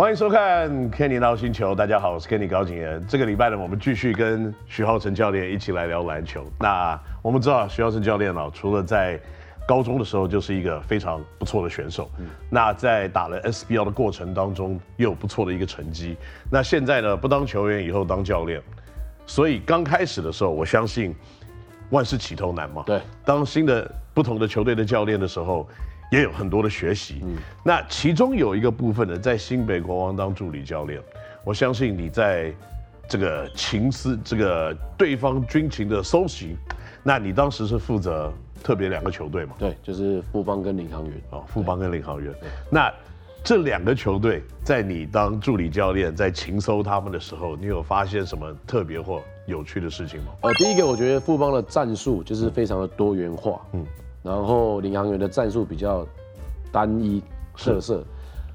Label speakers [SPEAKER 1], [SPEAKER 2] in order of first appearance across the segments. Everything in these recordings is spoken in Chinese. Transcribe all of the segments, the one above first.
[SPEAKER 1] 欢迎收看《Kenny 闹星球》，大家好，我是 Kenny 高景炎。这个礼拜呢，我们继续跟徐浩成教练一起来聊篮球。那我们知道徐浩成教练啊，除了在高中的时候就是一个非常不错的选手，嗯、那在打了 SBL 的过程当中，也有不错的一个成绩。那现在呢，不当球员以后当教练，所以刚开始的时候，我相信万事起头难嘛。
[SPEAKER 2] 对，
[SPEAKER 1] 当新的不同的球队的教练的时候。也有很多的学习，嗯，那其中有一个部分呢，在新北国王当助理教练，我相信你在这个情思，这个对方军情的搜集，那你当时是负责特别两个球队嘛？
[SPEAKER 2] 对，就是富邦跟领航员
[SPEAKER 1] 哦，富邦跟领航员。那这两个球队在你当助理教练，在情搜他们的时候，你有发现什么特别或有趣的事情吗？
[SPEAKER 2] 呃，第一个我觉得富邦的战术就是非常的多元化，嗯。然后领航员的战术比较单一特色，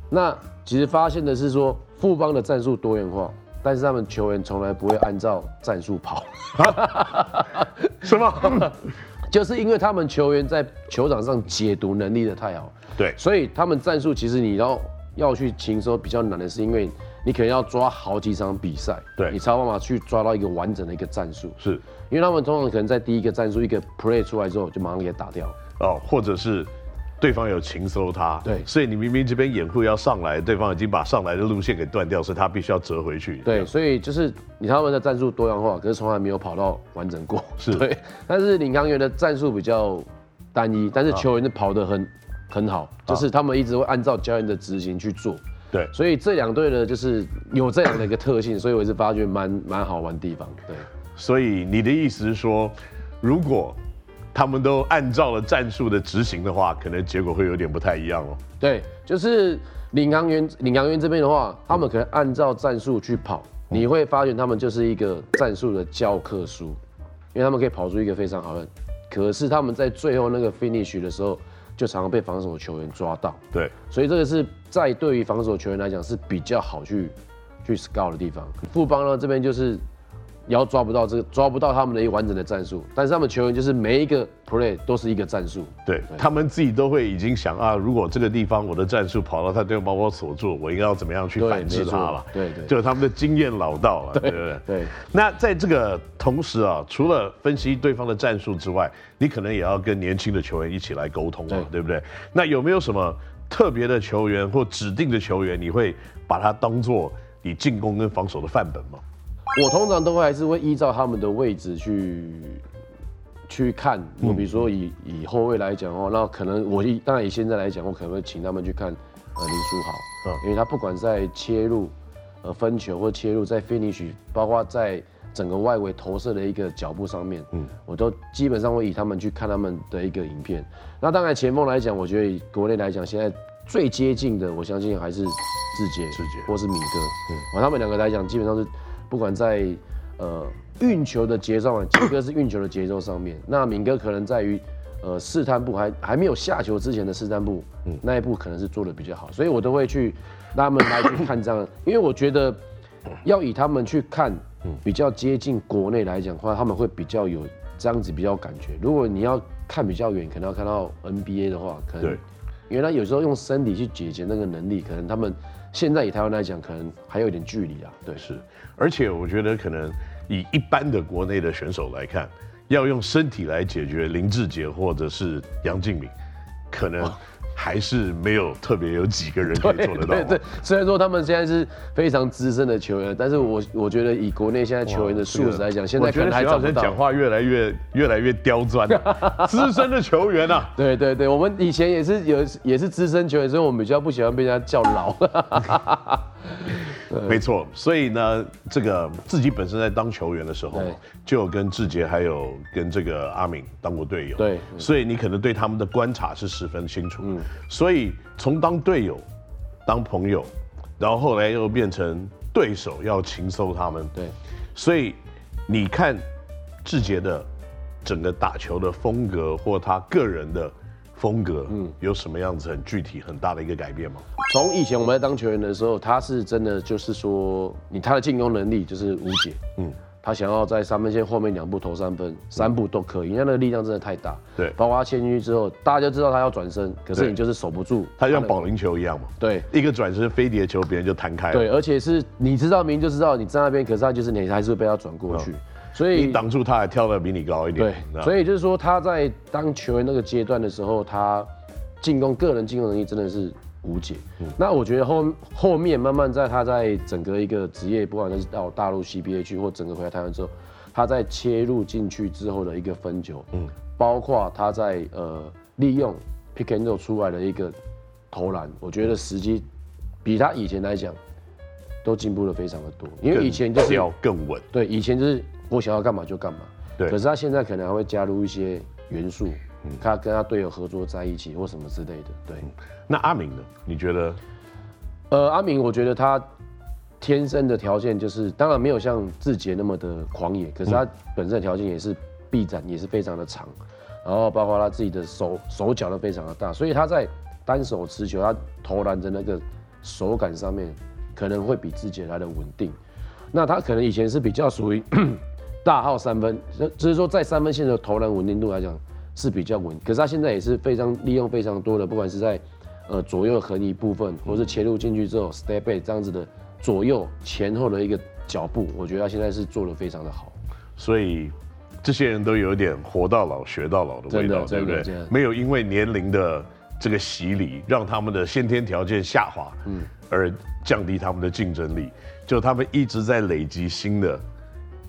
[SPEAKER 2] 那其实发现的是说富邦的战术多元化，但是他们球员从来不会按照战术跑，
[SPEAKER 1] 什么？
[SPEAKER 2] 就是因为他们球员在球场上解读能力的太好，
[SPEAKER 1] 对，所
[SPEAKER 2] 以他们战术其实你要要去情搜比较难的是，因为你可能要抓好几场比赛，
[SPEAKER 1] 对，
[SPEAKER 2] 你才有办法去抓到一个完整的一个战术，
[SPEAKER 1] 是。
[SPEAKER 2] 因为他们通常可能在第一个战术一个 play 出来之后，就马上给打掉
[SPEAKER 1] 哦，或者是对方有情搜他，
[SPEAKER 2] 对，
[SPEAKER 1] 所以你明明这边掩护要上来，对方已经把上来的路线给断掉，所以他必须要折回去。
[SPEAKER 2] 对，所以就是你他们的战术多样化，可是从来没有跑到完整过。
[SPEAKER 1] 是，
[SPEAKER 2] 对。但是领航员的战术比较单一，但是球员是跑得很、啊、很好，就是他们一直会按照教练的执行去做。
[SPEAKER 1] 对，
[SPEAKER 2] 所以这两队呢，就是有这样的一个特性，所以我是发觉蛮蛮好玩的地方。对。
[SPEAKER 1] 所以你的意思是说，如果他们都按照了战术的执行的话，可能结果会有点不太一样哦。
[SPEAKER 2] 对，就是领航员，领航员这边的话，他们可能按照战术去跑，嗯、你会发现他们就是一个战术的教科书，因为他们可以跑出一个非常好的，可是他们在最后那个 finish 的时候，就常常被防守球员抓到。
[SPEAKER 1] 对，
[SPEAKER 2] 所以这个是在对于防守球员来讲是比较好去去 scout 的地方。富邦呢这边就是。要抓不到这个，抓不到他们的一个完整的战术，但是他们球员就是每一个 play 都是一个战术。
[SPEAKER 1] 对，对他们自己都会已经想啊，如果这个地方我的战术跑到他对方把我锁住，我应该要怎么样去反制他了？
[SPEAKER 2] 对对，
[SPEAKER 1] 就是他们的经验老道了，对不对？
[SPEAKER 2] 对。
[SPEAKER 1] 那在这个同时啊，除了分析对方的战术之外，你可能也要跟年轻的球员一起来沟通啊，对不对？那有没有什么特别的球员或指定的球员，你会把他当做你进攻跟防守的范本吗？
[SPEAKER 2] 我通常都会还是会依照他们的位置去去看，我比如说以以后卫来讲哦，那可能我以当然以现在来讲，我可能会请他们去看呃林书豪，嗯，因为他不管在切入呃分球或切入在 finish，包括在整个外围投射的一个脚步上面，嗯，我都基本上会以他们去看他们的一个影片。那当然前锋来讲，我觉得以国内来讲，现在最接近的，我相信还是志杰，志杰。或是米哥，嗯，他们两个来讲，基本上是。不管在呃运球的节奏，杰哥是运球的节奏上面，那敏哥可能在于呃试探步还还没有下球之前的试探步，嗯，那一步可能是做的比较好，所以我都会去让他们来去看这样，因为我觉得要以他们去看，嗯比较接近国内来讲的话，他们会比较有这样子比较感觉。如果你要看比较远，可能要看到 NBA 的话，可能因为他有时候用身体去解决那个能力，可能他们。现在以台湾来讲，可能还有一点距离啊。对，
[SPEAKER 1] 是，而且我觉得可能以一般的国内的选手来看，要用身体来解决林志杰或者是杨敬敏，可能。还是没有特别有几个人可以做得到。对对，
[SPEAKER 2] 虽然说他们现在是非常资深的球员，但是我我觉得以国内现在球员的素质来讲，现在可能还找不到。
[SPEAKER 1] 讲话越来越越来越刁钻，资深的球员啊。
[SPEAKER 2] 对对对，我们以前也是有也是资深球员，所以我们比较不喜欢被人家叫老。
[SPEAKER 1] 没错，所以呢，这个自己本身在当球员的时候，就有跟志杰还有跟这个阿敏当过队友，
[SPEAKER 2] 对，
[SPEAKER 1] 所以你可能对他们的观察是十分清楚。嗯，所以从当队友、当朋友，然后后来又变成对手，要情搜他们，
[SPEAKER 2] 对，
[SPEAKER 1] 所以你看志杰的整个打球的风格或他个人的。风格，嗯，有什么样子很具体很大的一个改变吗？
[SPEAKER 2] 从以前我们在当球员的时候，他是真的就是说，你他的进攻能力就是无解，嗯，他想要在三分线后面两步投三分，三步都可以，因为那个力量真的太大。
[SPEAKER 1] 对，
[SPEAKER 2] 包括他切进去之后，大家就知道他要转身，可是你就是守不住。
[SPEAKER 1] 他像保龄球一样嘛。
[SPEAKER 2] 对，
[SPEAKER 1] 一个转身飞碟球，别人就弹开了。
[SPEAKER 2] 对，而且是你知道明明就知道你在那边，可是他就是你还是会被他转过去，所以
[SPEAKER 1] 你挡住他还跳得比你高一点。
[SPEAKER 2] 对，所以就是说他在当球员那个阶段的时候，他进攻个人进攻能力真的是。无解。嗯、那我觉得后后面慢慢在他在整个一个职业，不管是到大陆 CBA 去，或整个回来台湾之后，他在切入进去之后的一个分球，嗯，包括他在呃利用 pick and roll 出来的一个投篮，我觉得时机比他以前来讲都进步了非常的多。因为以前就是
[SPEAKER 1] 要更稳，
[SPEAKER 2] 对，以前就是我想要干嘛就干嘛，
[SPEAKER 1] 对。
[SPEAKER 2] 可是他现在可能还会加入一些元素。他跟他队友合作在一起或什么之类的，对。
[SPEAKER 1] 那阿明呢？你觉得？
[SPEAKER 2] 呃，阿明，我觉得他天生的条件就是，当然没有像志杰那么的狂野，可是他本身的条件也是臂展也是非常的长，然后包括他自己的手手脚都非常的大，所以他在单手持球，他投篮的那个手感上面可能会比志杰来的稳定。那他可能以前是比较属于大号三分，只是说在三分线的投篮稳定度来讲。是比较稳，可是他现在也是非常利用非常多的，不管是在呃左右横移部分，或是切入进去之后 step back 这样子的左右前后的一个脚步，我觉得他现在是做的非常的好。
[SPEAKER 1] 所以这些人都有一点活到老学到老的味道，对不对？没有因为年龄的这个洗礼，让他们的先天条件下滑，嗯，而降低他们的竞争力，就他们一直在累积新的。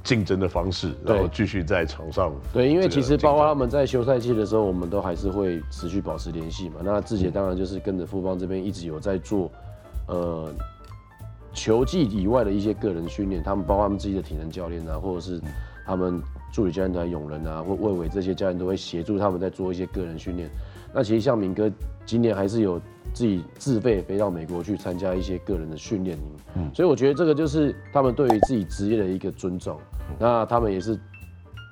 [SPEAKER 1] 竞争的方式，然后继续在场上。
[SPEAKER 2] 对，因为其实包括他们在休赛期的时候，我们都还是会持续保持联系嘛。那志杰当然就是跟着富邦这边一直有在做，呃，球技以外的一些个人训练。他们包括他们自己的体能教练啊，或者是他们助理教练团永仁啊，或魏伟这些教练都会协助他们在做一些个人训练。那其实像明哥今年还是有自己自费飞到美国去参加一些个人的训练营，嗯，所以我觉得这个就是他们对于自己职业的一个尊重。那他们也是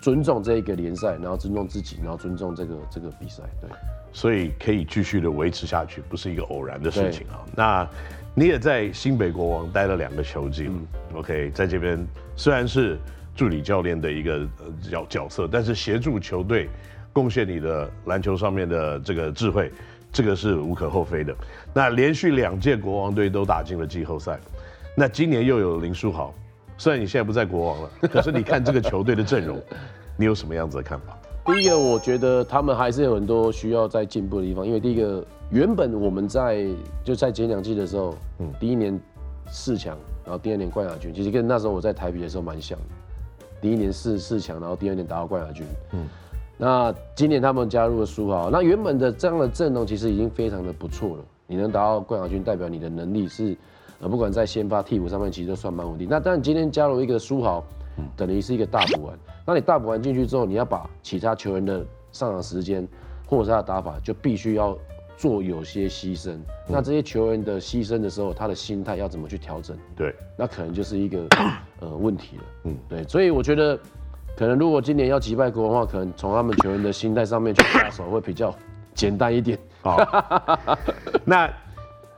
[SPEAKER 2] 尊重这一个联赛，然后尊重自己，然后尊重这个这个比赛，对，
[SPEAKER 1] 所以可以继续的维持下去，不是一个偶然的事情啊。那你也在新北国王待了两个球季，嗯，OK，在这边虽然是助理教练的一个角角色，但是协助球队贡献你的篮球上面的这个智慧，这个是无可厚非的。那连续两届国王队都打进了季后赛，那今年又有林书豪。虽然你现在不在国王了，可是你看这个球队的阵容，你有什么样子的看法？
[SPEAKER 2] 第一个，我觉得他们还是有很多需要再进步的地方。因为第一个，原本我们在就在前两季的时候，嗯，第一年四强，然后第二年冠亚军，其实跟那时候我在台啤的时候蛮像的。第一年四四强，然后第二年打到冠亚军。嗯，那今年他们加入了苏豪，那原本的这样的阵容其实已经非常的不错了。你能达到冠亚军，代表你的能力是。呃不管在先发替补上面，其实都算蛮稳定。那当然今天加入一个苏豪，等于是一个大补完。那你大补完进去之后，你要把其他球员的上场时间或者是他的打法，就必须要做有些牺牲。那这些球员的牺牲的时候，他的心态要怎么去调整？
[SPEAKER 1] 对，
[SPEAKER 2] 那可能就是一个呃问题了。嗯，对。所以我觉得，可能如果今年要击败国王的话，可能从他们球员的心态上面去下手会比较简单一点。好，
[SPEAKER 1] 那。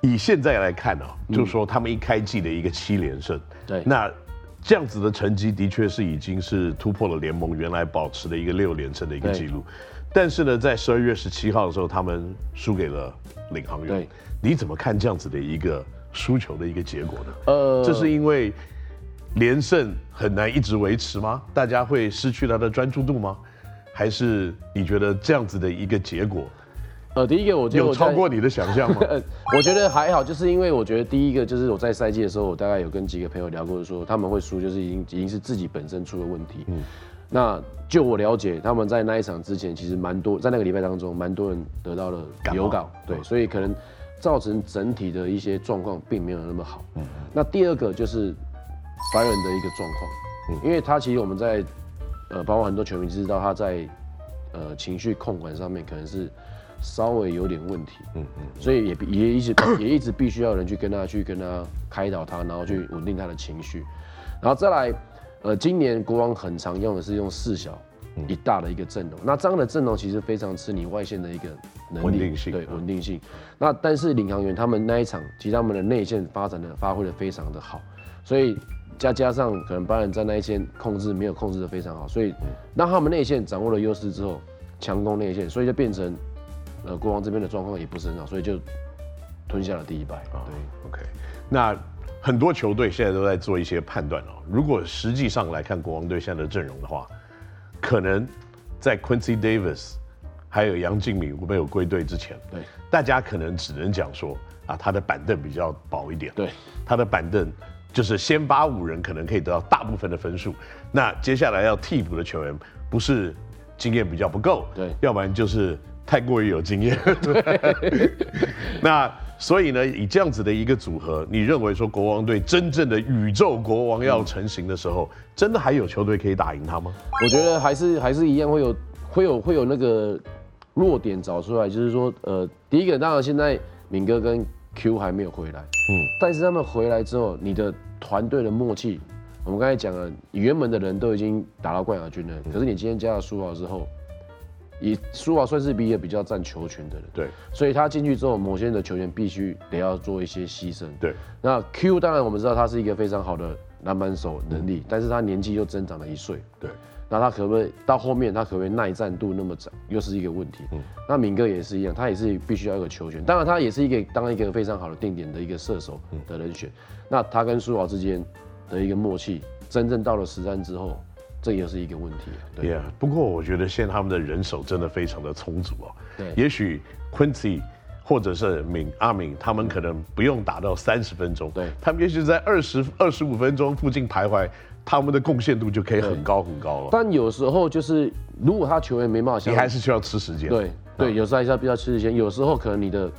[SPEAKER 1] 以现在来看呢、啊，就是说他们一开季的一个七连胜，
[SPEAKER 2] 对，
[SPEAKER 1] 那这样子的成绩的确是已经是突破了联盟原来保持的一个六连胜的一个记录。但是呢，在十二月十七号的时候，他们输给了领航员。对，你怎么看这样子的一个输球的一个结果呢？呃，这是因为连胜很难一直维持吗？大家会失去他的专注度吗？还是你觉得这样子的一个结果？
[SPEAKER 2] 呃，第一个我觉得我
[SPEAKER 1] 有超过你的想象吗？
[SPEAKER 2] 我觉得还好，就是因为我觉得第一个就是我在赛季的时候，我大概有跟几个朋友聊过，说他们会输，就是已经已经是自己本身出了问题。嗯，那就我了解，他们在那一场之前，其实蛮多在那个礼拜当中，蛮多人得到了流感，对，所以可能造成整体的一些状况并没有那么好。嗯，那第二个就是白人的一个状况，嗯，因为他其实我们在呃，包括很多球迷知道他在呃情绪控管上面可能是。稍微有点问题，嗯嗯，所以也也一直也一直必须要有人去跟他去跟他开导他，然后去稳定他的情绪，然后再来，呃，今年国王很常用的是用四小一大的一个阵容，那这样的阵容其实非常吃你外线的一个能力，
[SPEAKER 1] 稳定性，
[SPEAKER 2] 对，稳定性。那但是领航员他们那一场，其实他们的内线发展的发挥的非常的好，所以加加上可能巴兰在那一线控制没有控制的非常好，所以让他们内线掌握了优势之后，强攻内线，所以就变成呃国王这边的状况也不是很好，所以就吞下了第一败。对、
[SPEAKER 1] oh，OK，那很多球队现在都在做一些判断哦。如果实际上来看国王队现在的阵容的话，可能在 Quincy Davis 还有杨敬敏没有归队之前，
[SPEAKER 2] 对，
[SPEAKER 1] 大家可能只能讲说啊，他的板凳比较薄一点，
[SPEAKER 2] 对，
[SPEAKER 1] 他的板凳。就是先发五人可能可以得到大部分的分数，那接下来要替补的球员不是经验比较不够，
[SPEAKER 2] 对，
[SPEAKER 1] 要不然就是太过于有经验，对。那所以呢，以这样子的一个组合，你认为说国王队真正的宇宙国王要成型的时候，嗯、真的还有球队可以打赢他吗？
[SPEAKER 2] 我觉得还是还是一样会有会有会有那个弱点找出来，就是说，呃，第一个当然现在敏哥跟 Q 还没有回来，嗯，但是他们回来之后，你的团队的默契，我们刚才讲了，原本的人都已经打到冠亚军了，嗯、可是你今天加了苏豪之后，以苏豪算是比也比较占球权的人，
[SPEAKER 1] 对，
[SPEAKER 2] 所以他进去之后，某些人的球员必须得要做一些牺牲，
[SPEAKER 1] 对。
[SPEAKER 2] 那 Q 当然我们知道他是一个非常好的篮板手能力，嗯、但是他年纪又增长了一岁，
[SPEAKER 1] 对。
[SPEAKER 2] 那他可不可以到后面，他可不可以耐战度那么长，又是一个问题。嗯，那敏哥也是一样，他也是必须要一个球权。当然，他也是一个当一个非常好的定点的一个射手的人选。嗯、那他跟苏豪之间的一个默契，真正到了实战之后，这也是一个问题。对啊。Yeah,
[SPEAKER 1] 不过我觉得现在他们的人手真的非常的充足哦。
[SPEAKER 2] 对。
[SPEAKER 1] 也许 Quincy 或者是敏阿敏，他们可能不用打到三十分钟。
[SPEAKER 2] 对。
[SPEAKER 1] 他们也许在二十二十五分钟附近徘徊。他们的贡献度就可以很高很高了。
[SPEAKER 2] 但有时候就是，如果他球员没办法，
[SPEAKER 1] 你还是需要吃时间。
[SPEAKER 2] 对对，有时候还是要比较吃时间。有时候可能你的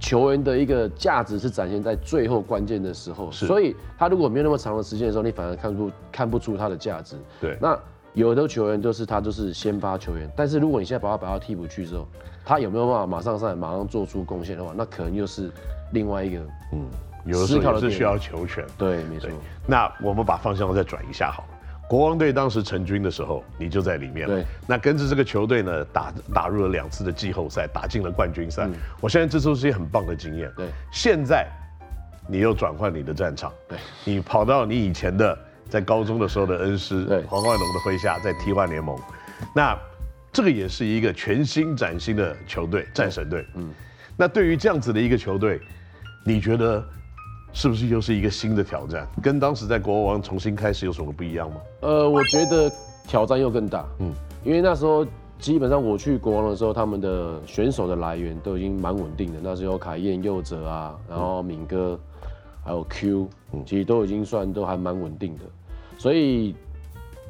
[SPEAKER 2] 球员的一个价值是展现在最后关键的时候，所以他如果没有那么长的时间的时候，你反而看不看不出他的价值。
[SPEAKER 1] 对。
[SPEAKER 2] 那有的球员就是他就是先发球员，但是如果你现在把他摆到替补去之后，他有没有办法马上上来马上做出贡献的话，那可能又是另外一个嗯。
[SPEAKER 1] 有的时候也是需要球权，
[SPEAKER 2] 对，没错。
[SPEAKER 1] 那我们把方向再转一下好了。国王队当时成军的时候，你就在里面了。
[SPEAKER 2] 对。
[SPEAKER 1] 那跟着这个球队呢，打打入了两次的季后赛，打进了冠军赛。嗯。我相信这都是一些很棒的经验。
[SPEAKER 2] 对。
[SPEAKER 1] 现在，你又转换你的战场。
[SPEAKER 2] 对。
[SPEAKER 1] 你跑到你以前的在高中的时候的恩师
[SPEAKER 2] 对
[SPEAKER 1] 黄万龙的麾下，在 T1 联盟。那这个也是一个全新崭新的球队，战神队。嗯。那对于这样子的一个球队，你觉得？是不是又是一个新的挑战？跟当时在国王重新开始有什么不一样吗？
[SPEAKER 2] 呃，我觉得挑战又更大。嗯，因为那时候基本上我去国王的时候，他们的选手的来源都已经蛮稳定的。那时候凯燕、佑哲啊，然后敏哥，还有 Q，嗯，其实都已经算都还蛮稳定的。所以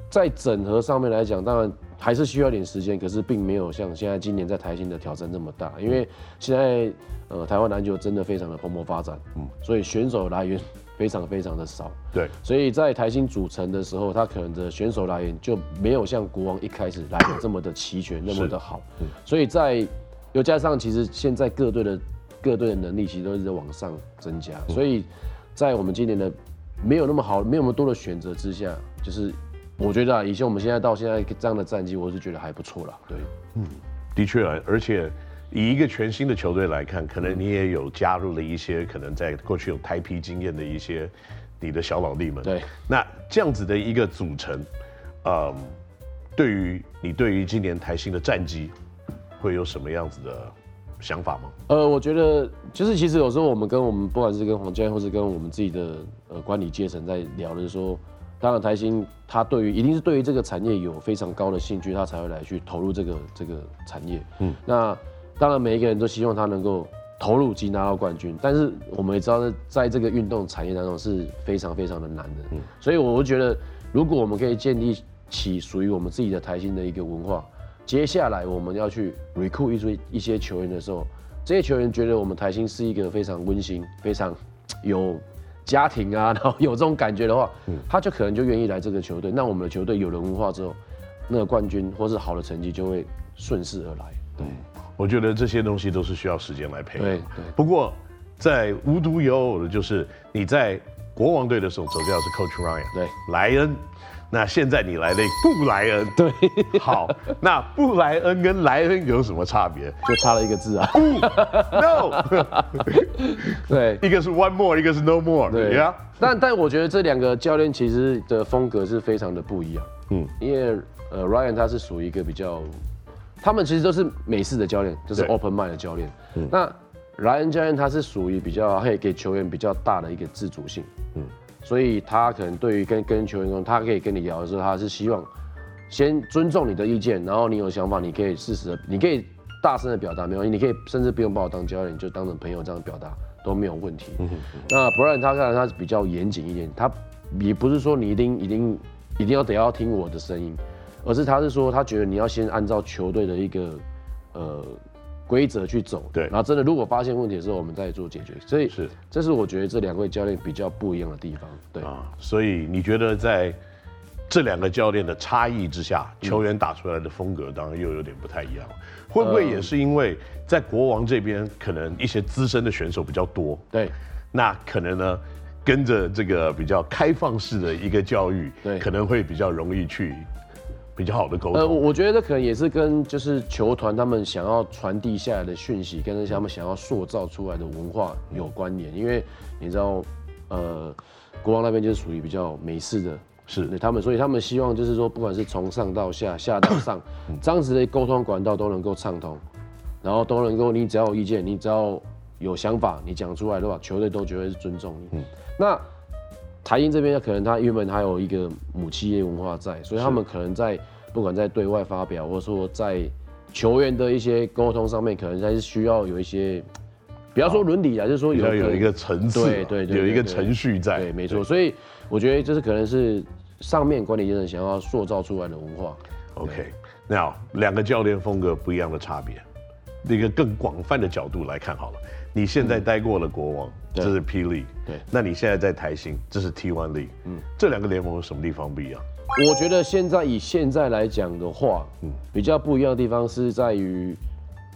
[SPEAKER 2] 在整合上面来讲，当然还是需要点时间，可是并没有像现在今年在台新的挑战那么大，因为现在。呃，台湾篮球真的非常的蓬勃发展，嗯，所以选手来源非常非常的少，
[SPEAKER 1] 对，
[SPEAKER 2] 所以在台新组成的时候，他可能的选手来源就没有像国王一开始来的这么的齐全，那么的好，嗯，所以在又加上其实现在各队的各队的能力其实都是在往上增加，嗯，所以在我们今年的没有那么好，没有那么多的选择之下，就是我觉得啊，以前我们现在到现在这样的战绩，我是觉得还不错了，对，
[SPEAKER 1] 嗯，的确啊，而且。以一个全新的球队来看，可能你也有加入了一些可能在过去有台皮经验的一些你的小老弟们。
[SPEAKER 2] 对，
[SPEAKER 1] 那这样子的一个组成，嗯，对于你对于今年台新的战绩会有什么样子的想法吗？
[SPEAKER 2] 呃，我觉得就是其实有时候我们跟我们不管是跟黄教练，或是跟我们自己的呃管理阶层在聊的是说，当然台新他对于一定是对于这个产业有非常高的兴趣，他才会来去投入这个这个产业。嗯，那。当然，每一个人都希望他能够投入及拿到冠军，但是我们也知道，在这个运动产业当中是非常非常的难的。嗯，所以我会觉得，如果我们可以建立起属于我们自己的台新的一个文化，接下来我们要去 recruit 一些一些球员的时候，这些球员觉得我们台新是一个非常温馨、非常有家庭啊，然后有这种感觉的话，他就可能就愿意来这个球队。那我们的球队有了文化之后，那个冠军或是好的成绩就会顺势而来。对。
[SPEAKER 1] 我觉得这些东西都是需要时间来培养。
[SPEAKER 2] 对，
[SPEAKER 1] 不过在无独有偶的就是你在国王队的时候走掉的是 Coach Ryan，
[SPEAKER 2] 对，
[SPEAKER 1] 莱恩。那现在你来了布莱恩，
[SPEAKER 2] 对，
[SPEAKER 1] 好，那布莱恩跟莱恩有什么差别？
[SPEAKER 2] 就差了一个字啊。
[SPEAKER 1] 不 No，
[SPEAKER 2] 对，
[SPEAKER 1] 一个是 one more，一个是 no more，
[SPEAKER 2] 对
[SPEAKER 1] 呀。
[SPEAKER 2] 但但我觉得这两个教练其实的风格是非常的不一样。嗯，因为呃，Ryan 他是属于一个比较，他们其实都是美式的教练，就是 open mind 的教练。嗯，那莱恩教练他是属于比较可以给球员比较大的一个自主性。嗯。所以他可能对于跟跟球员中，他可以跟你聊的时候，他是希望先尊重你的意见，然后你有想法，你可以适时的，你可以大声的表达，没关系，你可以甚至不用把我当教练，你就当成朋友这样表达都没有问题。嗯、那 Brian 他看来他是比较严谨一点，他也不是说你一定一定一定要得要听我的声音，而是他是说他觉得你要先按照球队的一个呃。规则去走，对，然后真的如果发现问题的时候，我们再做解决。所以是，这是我觉得这两位教练比较不一样的地方。对啊，
[SPEAKER 1] 所以你觉得在这两个教练的差异之下，球员打出来的风格当然又有点不太一样。会不会也是因为在国王这边可能一些资深的选手比较多？
[SPEAKER 2] 对，
[SPEAKER 1] 那可能呢跟着这个比较开放式的一个教育，对，可能会比较容易去。比较好的沟通。呃，
[SPEAKER 2] 我觉得这可能也是跟就是球团他们想要传递下来的讯息，跟他们想要塑造出来的文化有关联。因为你知道，呃，国王那边就是属于比较美式的，是对他们，所以他们希望就是说，不管是从上到下，下到上，这样子的沟通管道都能够畅通，然后都能够，你只要有意见，你只要有想法，你讲出来的话，球队都绝对是尊重你。嗯，那。台英这边可能他原本还有一个母企业文化在，所以他们可能在不管在对外发表，或者说在球员的一些沟通上面，可能还是需要有一些，不要说伦理啊，就是说有
[SPEAKER 1] 有一个层次，
[SPEAKER 2] 对对对，
[SPEAKER 1] 有一个程序在，
[SPEAKER 2] 对，没错。所以我觉得这是可能是上面管理阶层想要塑造出来的文化。
[SPEAKER 1] OK，那两个教练风格不一样的差别，一个更广泛的角度来看好了。你现在待过了国王，这是 P League，对，那你现在在台新，这是 T1 League，嗯，这两个联盟有什么地方不一样？
[SPEAKER 2] 我觉得现在以现在来讲的话，嗯，比较不一样的地方是在于，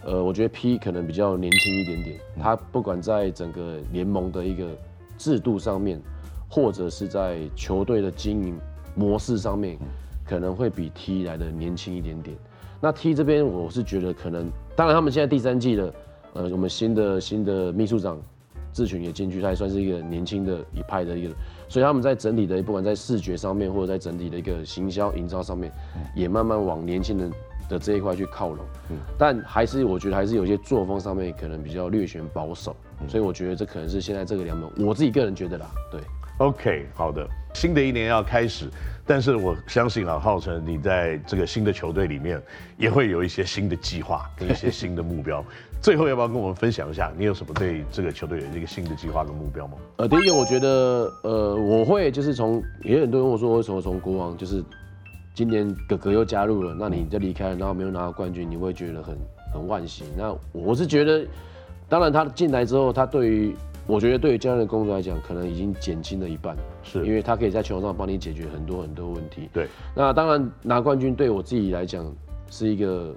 [SPEAKER 2] 呃，我觉得 P 可能比较年轻一点点，他不管在整个联盟的一个制度上面，或者是在球队的经营模式上面，可能会比 T 来的年轻一点点。那 T 这边我是觉得可能，当然他们现在第三季的。呃，我们新的新的秘书长志群也进去，他也算是一个年轻的一派的一个，所以他们在整体的不管在视觉上面，或者在整体的一个行销营造上面，也慢慢往年轻人的这一块去靠拢。嗯，但还是我觉得还是有些作风上面可能比较略显保守，所以我觉得这可能是现在这个联盟，我自己个人觉得啦。对
[SPEAKER 1] ，OK，好的，新的一年要开始。但是我相信啊，浩辰，你在这个新的球队里面也会有一些新的计划跟一些新的目标。最后要不要跟我们分享一下，你有什么对这个球队有一个新的计划跟目标吗？
[SPEAKER 2] 呃，第一个我觉得，呃，我会就是从，也有很多人问我说，为什么从国王就是今年哥哥又加入了，那你就离开了，然后没有拿到冠军，你会觉得很很惋惜。那我是觉得，当然他进来之后，他对于我觉得对于教练的工作来讲，可能已经减轻了一半，是因为他可以在球场上帮你解决很多很多问题。对，那当然拿冠军对我自己来讲是一个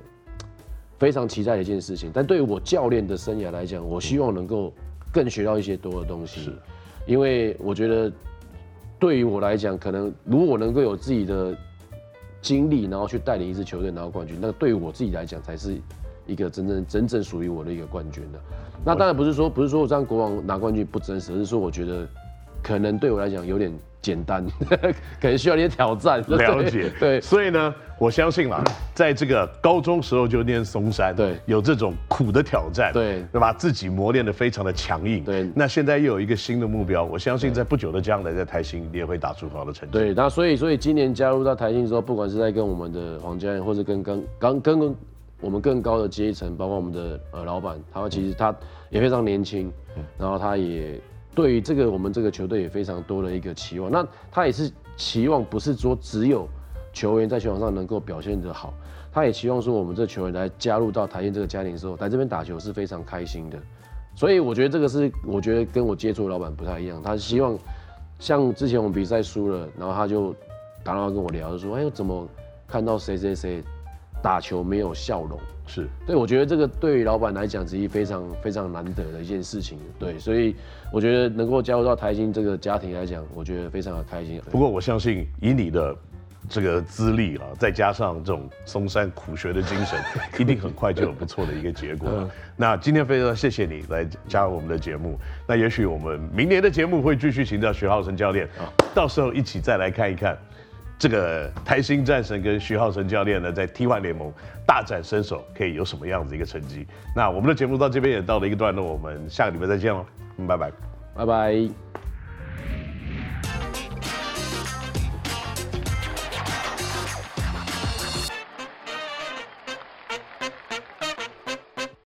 [SPEAKER 2] 非常期待的一件事情，但对于我教练的生涯来讲，我希望能够更学到一些多的东西。是，因为我觉得对于我来讲，可能如果我能够有自己的经历，然后去带领一支球队拿到冠军，那对于我自己来讲才是一个真正真正属于我的一个冠军的。那当然不是说不是说我让国王拿冠军不真实，而是说我觉得可能对我来讲有点简单，可能需要一些挑战。
[SPEAKER 1] 了解，对。所以呢，我相信啦，在这个高中时候就念松山，对，有这种苦的挑战，对，对吧？自己磨练的非常的强硬，对。那现在又有一个新的目标，我相信在不久的将来，在台新你也会打出好的成绩。
[SPEAKER 2] 对，那所以所以今年加入到台新之后，不管是在跟我们的黄教练，或者跟刚刚跟跟。我们更高的阶层，包括我们的呃老板，他其实他也非常年轻，然后他也对于这个我们这个球队也非常多的一个期望。那他也是期望不是说只有球员在球场上能够表现得好，他也期望说我们这球员来加入到台新这个家庭的时候，来这边打球是非常开心的。所以我觉得这个是我觉得跟我接触的老板不太一样，他希望像之前我们比赛输了，然后他就打电话跟我聊，就说哎，怎么看到谁谁谁。打球没有笑容，是对，我觉得这个对于老板来讲，是一非常非常难得的一件事情。对，所以我觉得能够加入到台新这个家庭来讲，我觉得非常的开心。
[SPEAKER 1] 不过我相信，以你的这个资历啊，再加上这种松山苦学的精神，一定很快就有不错的一个结果。嗯、那今天非常谢谢你来加入我们的节目。那也许我们明年的节目会继续请教徐浩成教练，啊，到时候一起再来看一看这个台星战神跟徐浩成教练呢，在 T1 联盟大展身手，可以有什么样子一个成绩？那我们的节目到这边也到了一个段落，我们下个礼拜再见喽，拜拜，
[SPEAKER 2] 拜拜。